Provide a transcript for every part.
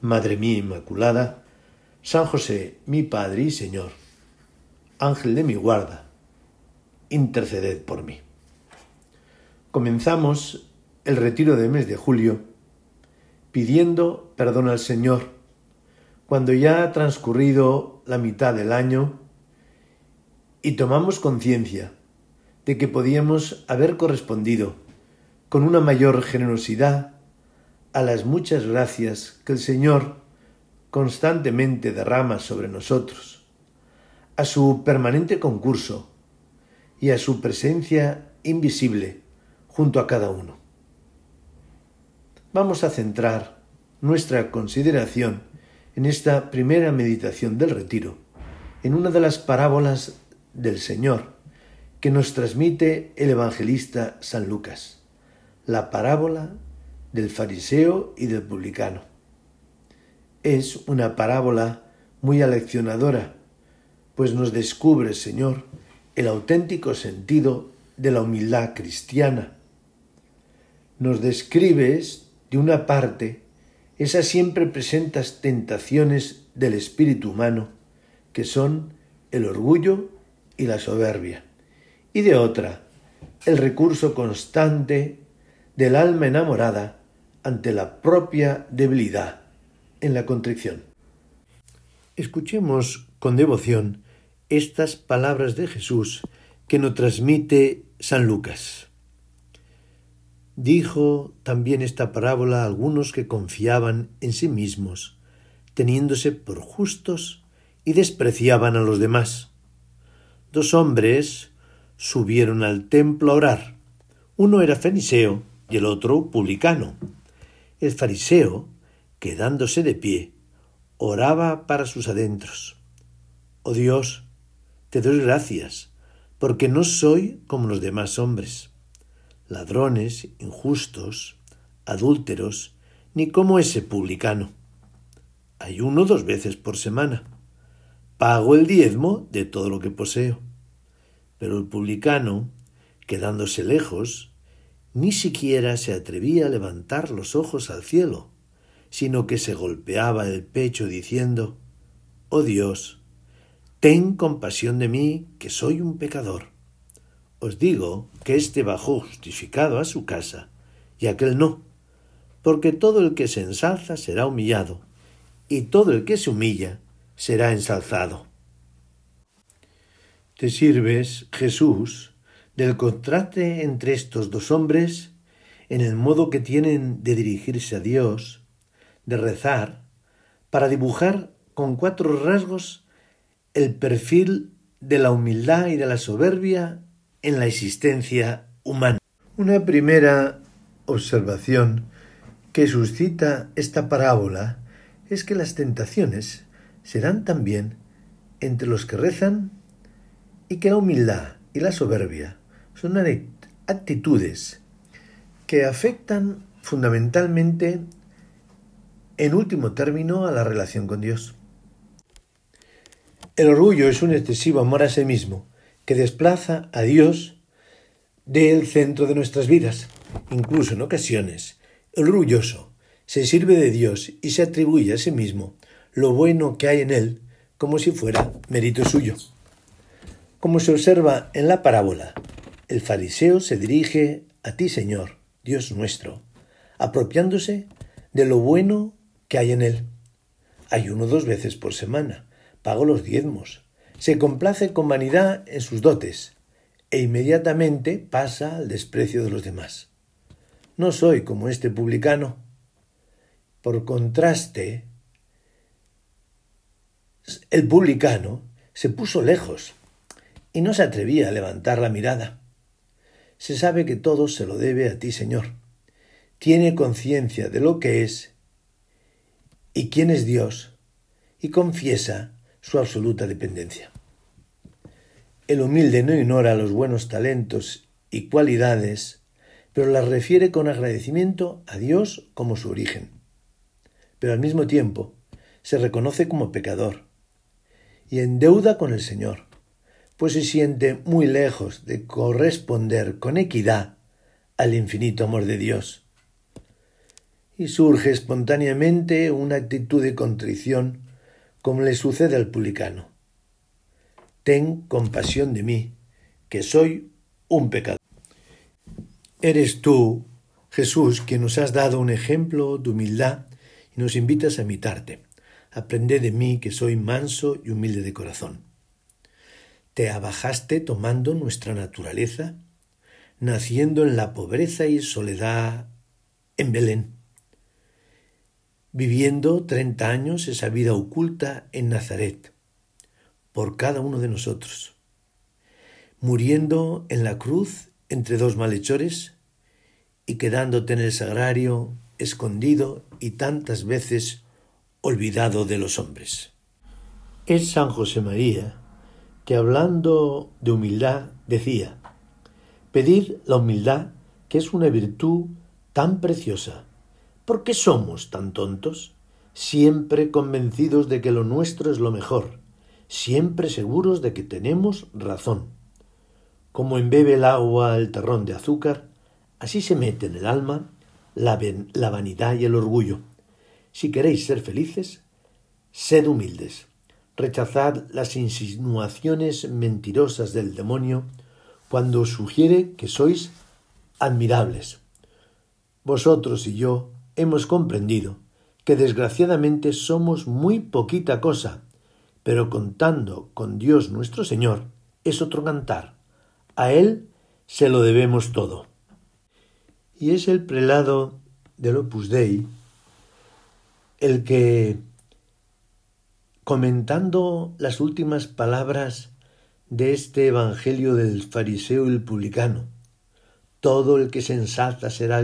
Madre mía Inmaculada, San José, mi Padre y Señor, Ángel de mi guarda, interceded por mí. Comenzamos el retiro de mes de julio pidiendo perdón al Señor cuando ya ha transcurrido la mitad del año y tomamos conciencia de que podíamos haber correspondido con una mayor generosidad a las muchas gracias que el Señor constantemente derrama sobre nosotros, a su permanente concurso y a su presencia invisible junto a cada uno. Vamos a centrar nuestra consideración en esta primera meditación del retiro, en una de las parábolas del Señor que nos transmite el evangelista San Lucas, la parábola del fariseo y del publicano. Es una parábola muy aleccionadora, pues nos descubre, Señor, el auténtico sentido de la humildad cristiana. Nos describes, de una parte, esas siempre presentes tentaciones del espíritu humano, que son el orgullo y la soberbia, y de otra, el recurso constante del alma enamorada ante la propia debilidad en la contrición. Escuchemos con devoción estas palabras de Jesús que nos transmite San Lucas. Dijo también esta parábola a algunos que confiaban en sí mismos, teniéndose por justos y despreciaban a los demás. Dos hombres subieron al templo a orar. Uno era feniceo y el otro publicano. El fariseo, quedándose de pie, oraba para sus adentros. Oh Dios, te doy gracias, porque no soy como los demás hombres, ladrones, injustos, adúlteros, ni como ese publicano. Ayuno dos veces por semana. Pago el diezmo de todo lo que poseo. Pero el publicano, quedándose lejos, ni siquiera se atrevía a levantar los ojos al cielo, sino que se golpeaba el pecho diciendo Oh Dios, ten compasión de mí, que soy un pecador. Os digo que éste bajó justificado a su casa, y aquel no, porque todo el que se ensalza será humillado, y todo el que se humilla será ensalzado. Te sirves, Jesús, del contraste entre estos dos hombres en el modo que tienen de dirigirse a Dios, de rezar, para dibujar con cuatro rasgos el perfil de la humildad y de la soberbia en la existencia humana. Una primera observación que suscita esta parábola es que las tentaciones serán también entre los que rezan y que la humildad y la soberbia son actitudes que afectan fundamentalmente, en último término, a la relación con Dios. El orgullo es un excesivo amor a sí mismo que desplaza a Dios del centro de nuestras vidas. Incluso en ocasiones, el orgulloso se sirve de Dios y se atribuye a sí mismo lo bueno que hay en él como si fuera mérito suyo. Como se observa en la parábola, el fariseo se dirige a ti, Señor, Dios nuestro, apropiándose de lo bueno que hay en él. Ayuno dos veces por semana, pago los diezmos, se complace con vanidad en sus dotes e inmediatamente pasa al desprecio de los demás. No soy como este publicano. Por contraste, el publicano se puso lejos y no se atrevía a levantar la mirada se sabe que todo se lo debe a ti, Señor. Tiene conciencia de lo que es y quién es Dios y confiesa su absoluta dependencia. El humilde no ignora los buenos talentos y cualidades, pero las refiere con agradecimiento a Dios como su origen. Pero al mismo tiempo se reconoce como pecador y en deuda con el Señor, pues se siente muy lejos de corresponder con equidad al infinito amor de Dios. Y surge espontáneamente una actitud de contrición como le sucede al publicano. Ten compasión de mí, que soy un pecador. Eres tú, Jesús, quien nos has dado un ejemplo de humildad y nos invitas a imitarte. Aprende de mí, que soy manso y humilde de corazón. Te abajaste tomando nuestra naturaleza, naciendo en la pobreza y soledad en Belén, viviendo treinta años esa vida oculta en Nazaret, por cada uno de nosotros, muriendo en la cruz entre dos malhechores y quedándote en el sagrario escondido y tantas veces olvidado de los hombres. Es San José María que hablando de humildad decía, Pedid la humildad, que es una virtud tan preciosa. ¿Por qué somos tan tontos? Siempre convencidos de que lo nuestro es lo mejor, siempre seguros de que tenemos razón. Como embebe el agua el terrón de azúcar, así se mete en el alma la, la vanidad y el orgullo. Si queréis ser felices, sed humildes. Rechazad las insinuaciones mentirosas del demonio cuando sugiere que sois admirables. Vosotros y yo hemos comprendido que desgraciadamente somos muy poquita cosa, pero contando con Dios nuestro Señor es otro cantar. A Él se lo debemos todo. Y es el prelado del Opus Dei el que, comentando las últimas palabras de este Evangelio del fariseo y el publicano, todo el que se ensalza será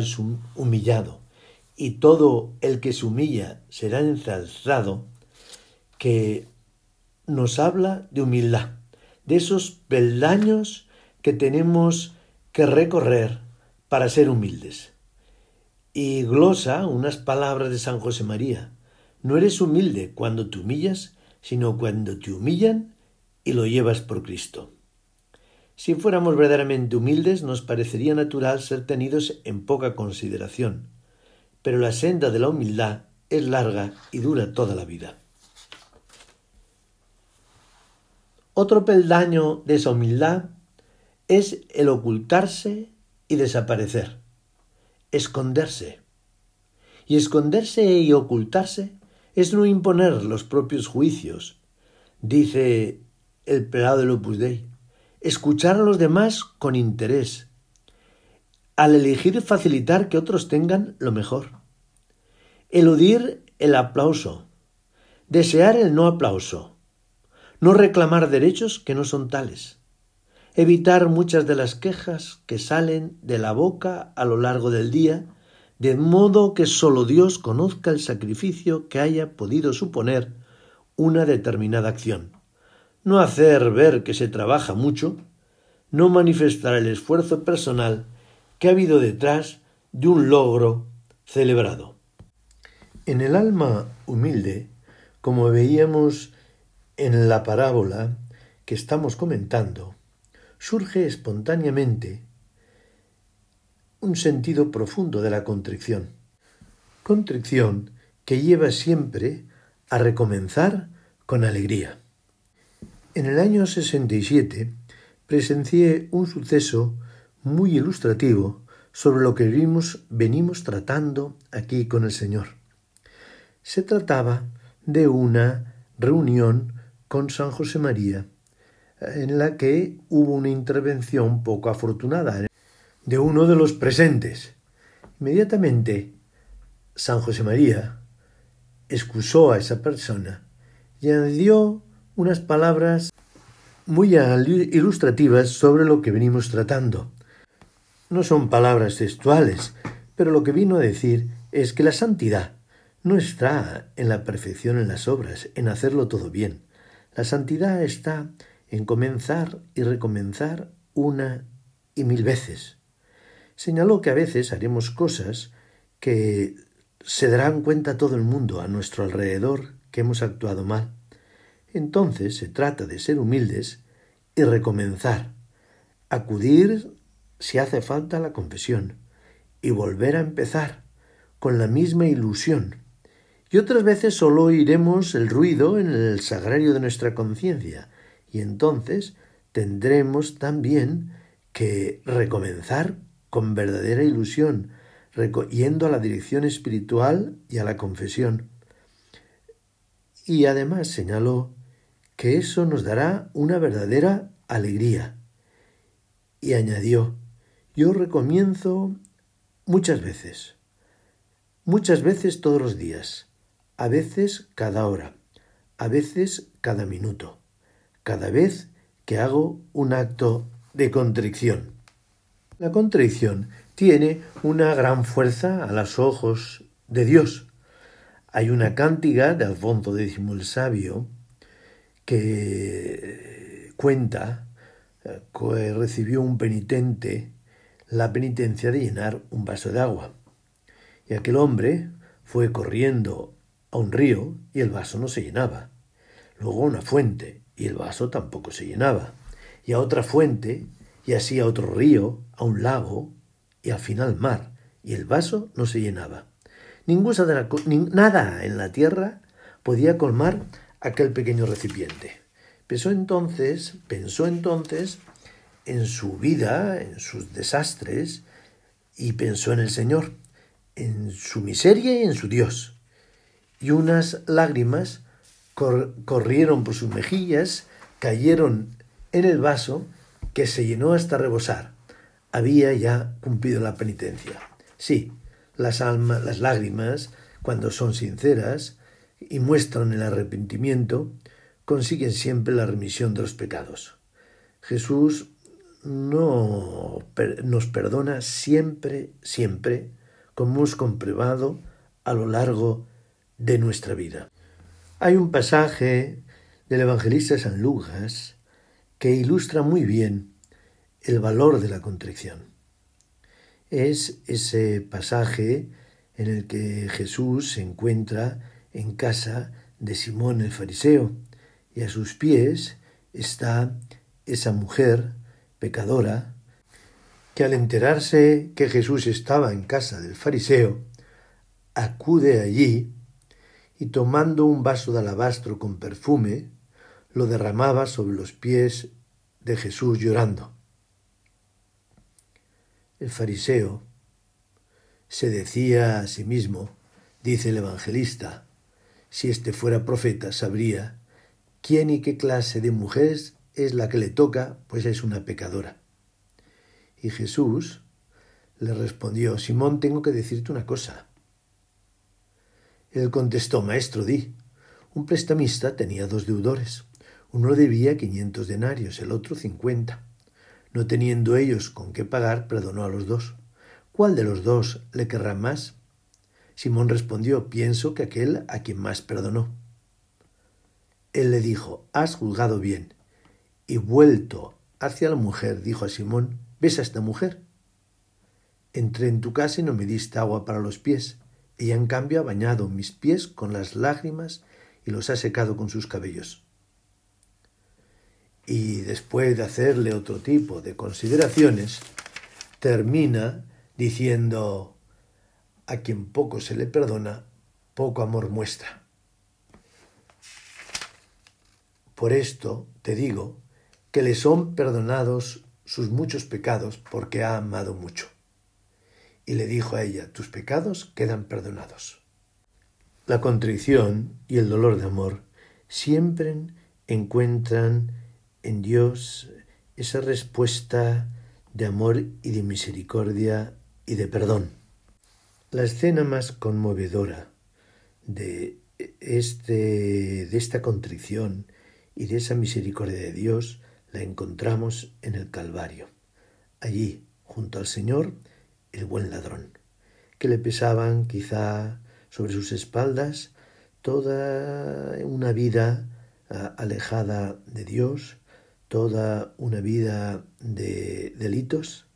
humillado, y todo el que se humilla será ensalzado, que nos habla de humildad, de esos peldaños que tenemos que recorrer para ser humildes y glosa unas palabras de San José María. No eres humilde cuando te humillas, sino cuando te humillan y lo llevas por Cristo. Si fuéramos verdaderamente humildes, nos parecería natural ser tenidos en poca consideración, pero la senda de la humildad es larga y dura toda la vida. Otro peldaño de esa humildad es el ocultarse y desaparecer esconderse. Y esconderse y ocultarse es no imponer los propios juicios, dice el pelado del Opus Dei. Escuchar a los demás con interés, al elegir facilitar que otros tengan lo mejor. Eludir el aplauso, desear el no aplauso, no reclamar derechos que no son tales evitar muchas de las quejas que salen de la boca a lo largo del día, de modo que sólo Dios conozca el sacrificio que haya podido suponer una determinada acción. No hacer ver que se trabaja mucho, no manifestar el esfuerzo personal que ha habido detrás de un logro celebrado. En el alma humilde, como veíamos en la parábola que estamos comentando, surge espontáneamente un sentido profundo de la contrición. Contrición que lleva siempre a recomenzar con alegría. En el año 67 presencié un suceso muy ilustrativo sobre lo que vimos, venimos tratando aquí con el Señor. Se trataba de una reunión con San José María en la que hubo una intervención poco afortunada de uno de los presentes. Inmediatamente San José María excusó a esa persona y añadió unas palabras muy ilustrativas sobre lo que venimos tratando. No son palabras textuales, pero lo que vino a decir es que la santidad no está en la perfección en las obras, en hacerlo todo bien. La santidad está en comenzar y recomenzar una y mil veces. Señaló que a veces haremos cosas que se darán cuenta todo el mundo a nuestro alrededor que hemos actuado mal. Entonces se trata de ser humildes y recomenzar, acudir si hace falta la confesión y volver a empezar con la misma ilusión. Y otras veces solo oiremos el ruido en el sagrario de nuestra conciencia y entonces tendremos también que recomenzar con verdadera ilusión, yendo a la dirección espiritual y a la confesión. Y además señaló que eso nos dará una verdadera alegría. Y añadió, yo recomienzo muchas veces, muchas veces todos los días, a veces cada hora, a veces cada minuto, cada vez que hago un acto de contrición. La contrición tiene una gran fuerza a los ojos de Dios. Hay una cántiga de Alfonso X el Sabio que cuenta eh, que recibió un penitente la penitencia de llenar un vaso de agua. Y aquel hombre fue corriendo a un río y el vaso no se llenaba. Luego a una fuente y el vaso tampoco se llenaba. Y a otra fuente y así a otro río, a un lago y al final mar. Y el vaso no se llenaba. Ninguna nada en la tierra podía colmar aquel pequeño recipiente. Pensó entonces, pensó entonces en su vida, en sus desastres, y pensó en el Señor, en su miseria y en su Dios. Y unas lágrimas corrieron por sus mejillas, cayeron en el vaso, que se llenó hasta rebosar. Había ya cumplido la penitencia. Sí, las, almas, las lágrimas, cuando son sinceras y muestran el arrepentimiento, consiguen siempre la remisión de los pecados. Jesús no nos perdona siempre, siempre, como hemos comprobado a lo largo de nuestra vida. Hay un pasaje del evangelista San Lucas que ilustra muy bien el valor de la contrición. Es ese pasaje en el que Jesús se encuentra en casa de Simón el fariseo y a sus pies está esa mujer pecadora, que al enterarse que Jesús estaba en casa del fariseo, acude allí y tomando un vaso de alabastro con perfume, lo derramaba sobre los pies de Jesús llorando. El fariseo se decía a sí mismo, dice el evangelista, si éste fuera profeta sabría quién y qué clase de mujer es la que le toca, pues es una pecadora. Y Jesús le respondió, Simón, tengo que decirte una cosa. Él contestó, Maestro, di. Un prestamista tenía dos deudores. Uno debía quinientos denarios, el otro cincuenta. No teniendo ellos con qué pagar, perdonó a los dos. ¿Cuál de los dos le querrá más? Simón respondió, pienso que aquel a quien más perdonó. Él le dijo, has juzgado bien y vuelto hacia la mujer, dijo a Simón, ¿ves a esta mujer? Entré en tu casa y no me diste agua para los pies. Ella en cambio ha bañado mis pies con las lágrimas y los ha secado con sus cabellos. Y después de hacerle otro tipo de consideraciones, termina diciendo, a quien poco se le perdona, poco amor muestra. Por esto te digo que le son perdonados sus muchos pecados porque ha amado mucho. Y le dijo a ella, tus pecados quedan perdonados. La contrición y el dolor de amor siempre encuentran en Dios esa respuesta de amor y de misericordia y de perdón. La escena más conmovedora de, este, de esta contrición y de esa misericordia de Dios la encontramos en el Calvario. Allí, junto al Señor, el buen ladrón, que le pesaban quizá sobre sus espaldas toda una vida ah, alejada de Dios, toda una vida de delitos,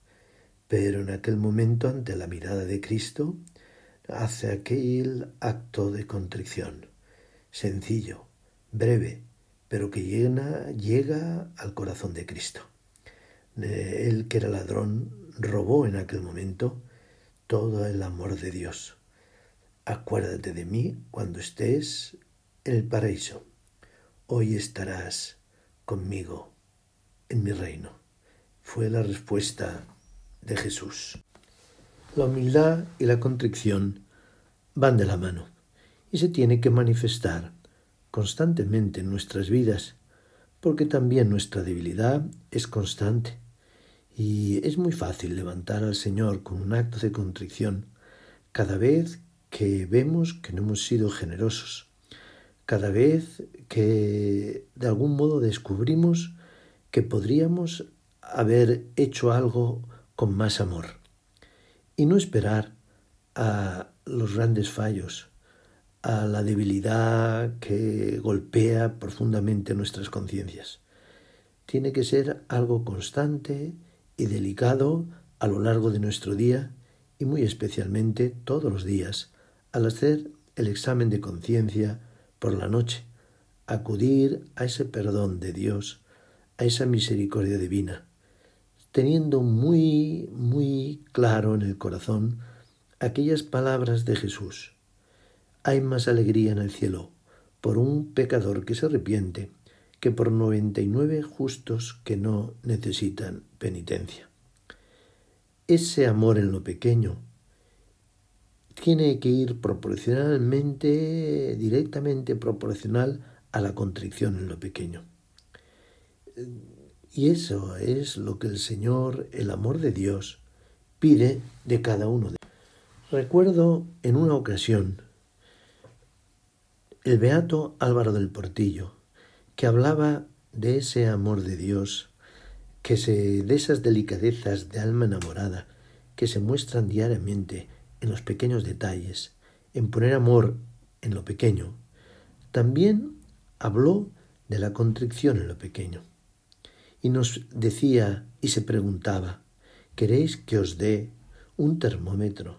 pero en aquel momento ante la mirada de Cristo hace aquel acto de contrición, sencillo, breve, pero que llega, llega al corazón de Cristo. Él que era ladrón robó en aquel momento todo el amor de Dios. Acuérdate de mí cuando estés en el paraíso. Hoy estarás conmigo en mi reino. Fue la respuesta de Jesús. La humildad y la contrición van de la mano y se tiene que manifestar constantemente en nuestras vidas, porque también nuestra debilidad es constante y es muy fácil levantar al Señor con un acto de contrición cada vez que vemos que no hemos sido generosos, cada vez que de algún modo descubrimos que podríamos haber hecho algo con más amor y no esperar a los grandes fallos, a la debilidad que golpea profundamente nuestras conciencias. Tiene que ser algo constante y delicado a lo largo de nuestro día y muy especialmente todos los días al hacer el examen de conciencia por la noche, acudir a ese perdón de Dios, a esa misericordia divina, teniendo muy, muy claro en el corazón aquellas palabras de Jesús. Hay más alegría en el cielo por un pecador que se arrepiente que por noventa y nueve justos que no necesitan penitencia. Ese amor en lo pequeño tiene que ir proporcionalmente, directamente proporcional a la contrición en lo pequeño. Y eso es lo que el Señor, el amor de Dios, pide de cada uno de Recuerdo en una ocasión el beato Álvaro del Portillo, que hablaba de ese amor de Dios, que se, de esas delicadezas de alma enamorada que se muestran diariamente en los pequeños detalles, en poner amor en lo pequeño. También habló de la contrición en lo pequeño. Y nos decía y se preguntaba, ¿queréis que os dé un termómetro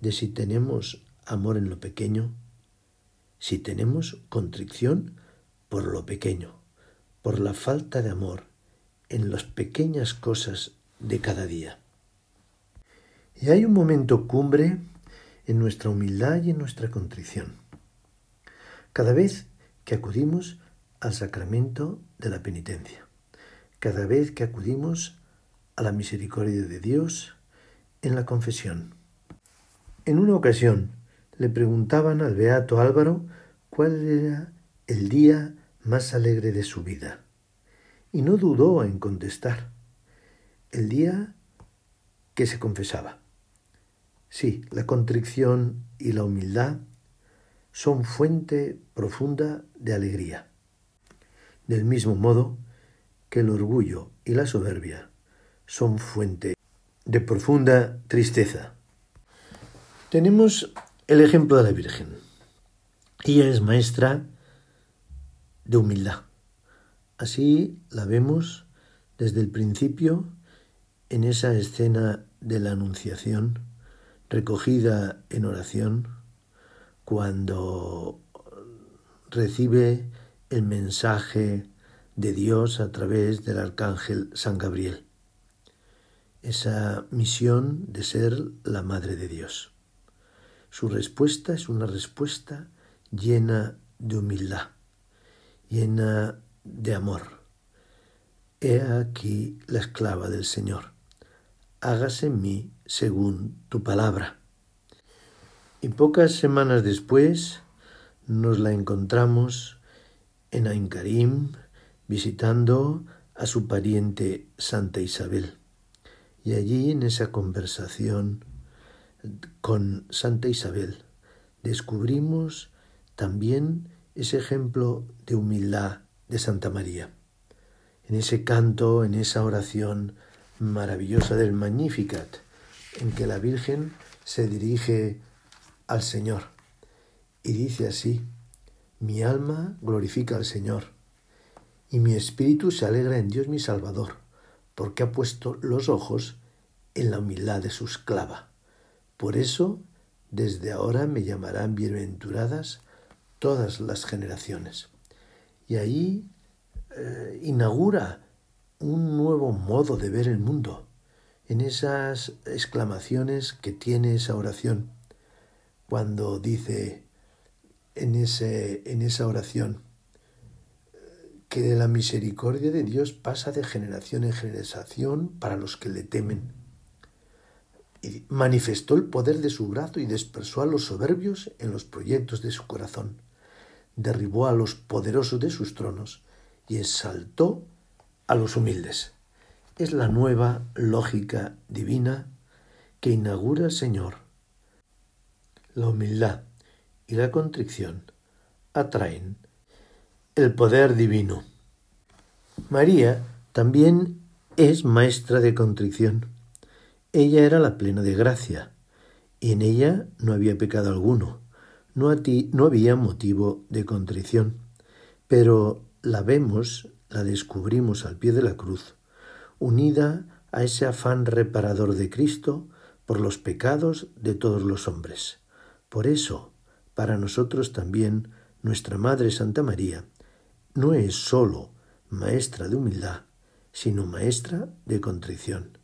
de si tenemos amor en lo pequeño? Si tenemos contrición, por lo pequeño, por la falta de amor en las pequeñas cosas de cada día. Y hay un momento cumbre en nuestra humildad y en nuestra contrición. Cada vez que acudimos al sacramento de la penitencia, cada vez que acudimos a la misericordia de Dios en la confesión. En una ocasión le preguntaban al beato Álvaro cuál era el día más alegre de su vida. Y no dudó en contestar. El día que se confesaba. Sí, la contrición y la humildad son fuente profunda de alegría. Del mismo modo que el orgullo y la soberbia son fuente de profunda tristeza. Tenemos el ejemplo de la Virgen. Ella es maestra de humildad. Así la vemos desde el principio en esa escena de la Anunciación, recogida en oración, cuando recibe el mensaje de Dios a través del arcángel San Gabriel. Esa misión de ser la Madre de Dios. Su respuesta es una respuesta llena de humildad llena de amor. He aquí la esclava del Señor. Hágase en mí según tu palabra. Y pocas semanas después nos la encontramos en Aincarim visitando a su pariente Santa Isabel. Y allí en esa conversación con Santa Isabel descubrimos también ese ejemplo de humildad de Santa María. En ese canto, en esa oración maravillosa del Magnificat, en que la Virgen se dirige al Señor y dice así, mi alma glorifica al Señor y mi espíritu se alegra en Dios mi Salvador, porque ha puesto los ojos en la humildad de su esclava. Por eso, desde ahora me llamarán bienaventuradas todas las generaciones. Y ahí eh, inaugura un nuevo modo de ver el mundo, en esas exclamaciones que tiene esa oración, cuando dice en, ese, en esa oración, que la misericordia de Dios pasa de generación en generación para los que le temen. Manifestó el poder de su brazo y dispersó a los soberbios en los proyectos de su corazón. Derribó a los poderosos de sus tronos y exaltó a los humildes. Es la nueva lógica divina que inaugura el Señor. La humildad y la contrición atraen el poder divino. María también es maestra de contrición. Ella era la plena de gracia, y en ella no había pecado alguno, no, no había motivo de contrición, pero la vemos, la descubrimos al pie de la cruz, unida a ese afán reparador de Cristo por los pecados de todos los hombres. Por eso, para nosotros también, nuestra Madre Santa María no es sólo maestra de humildad, sino maestra de contrición.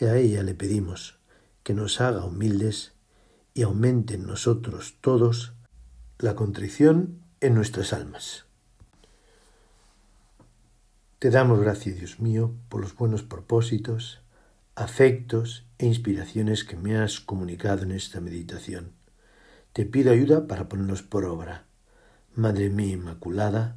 Y a ella le pedimos que nos haga humildes y aumente en nosotros todos la contrición en nuestras almas. Te damos gracias, Dios mío, por los buenos propósitos, afectos e inspiraciones que me has comunicado en esta meditación. Te pido ayuda para ponerlos por obra. Madre mía Inmaculada,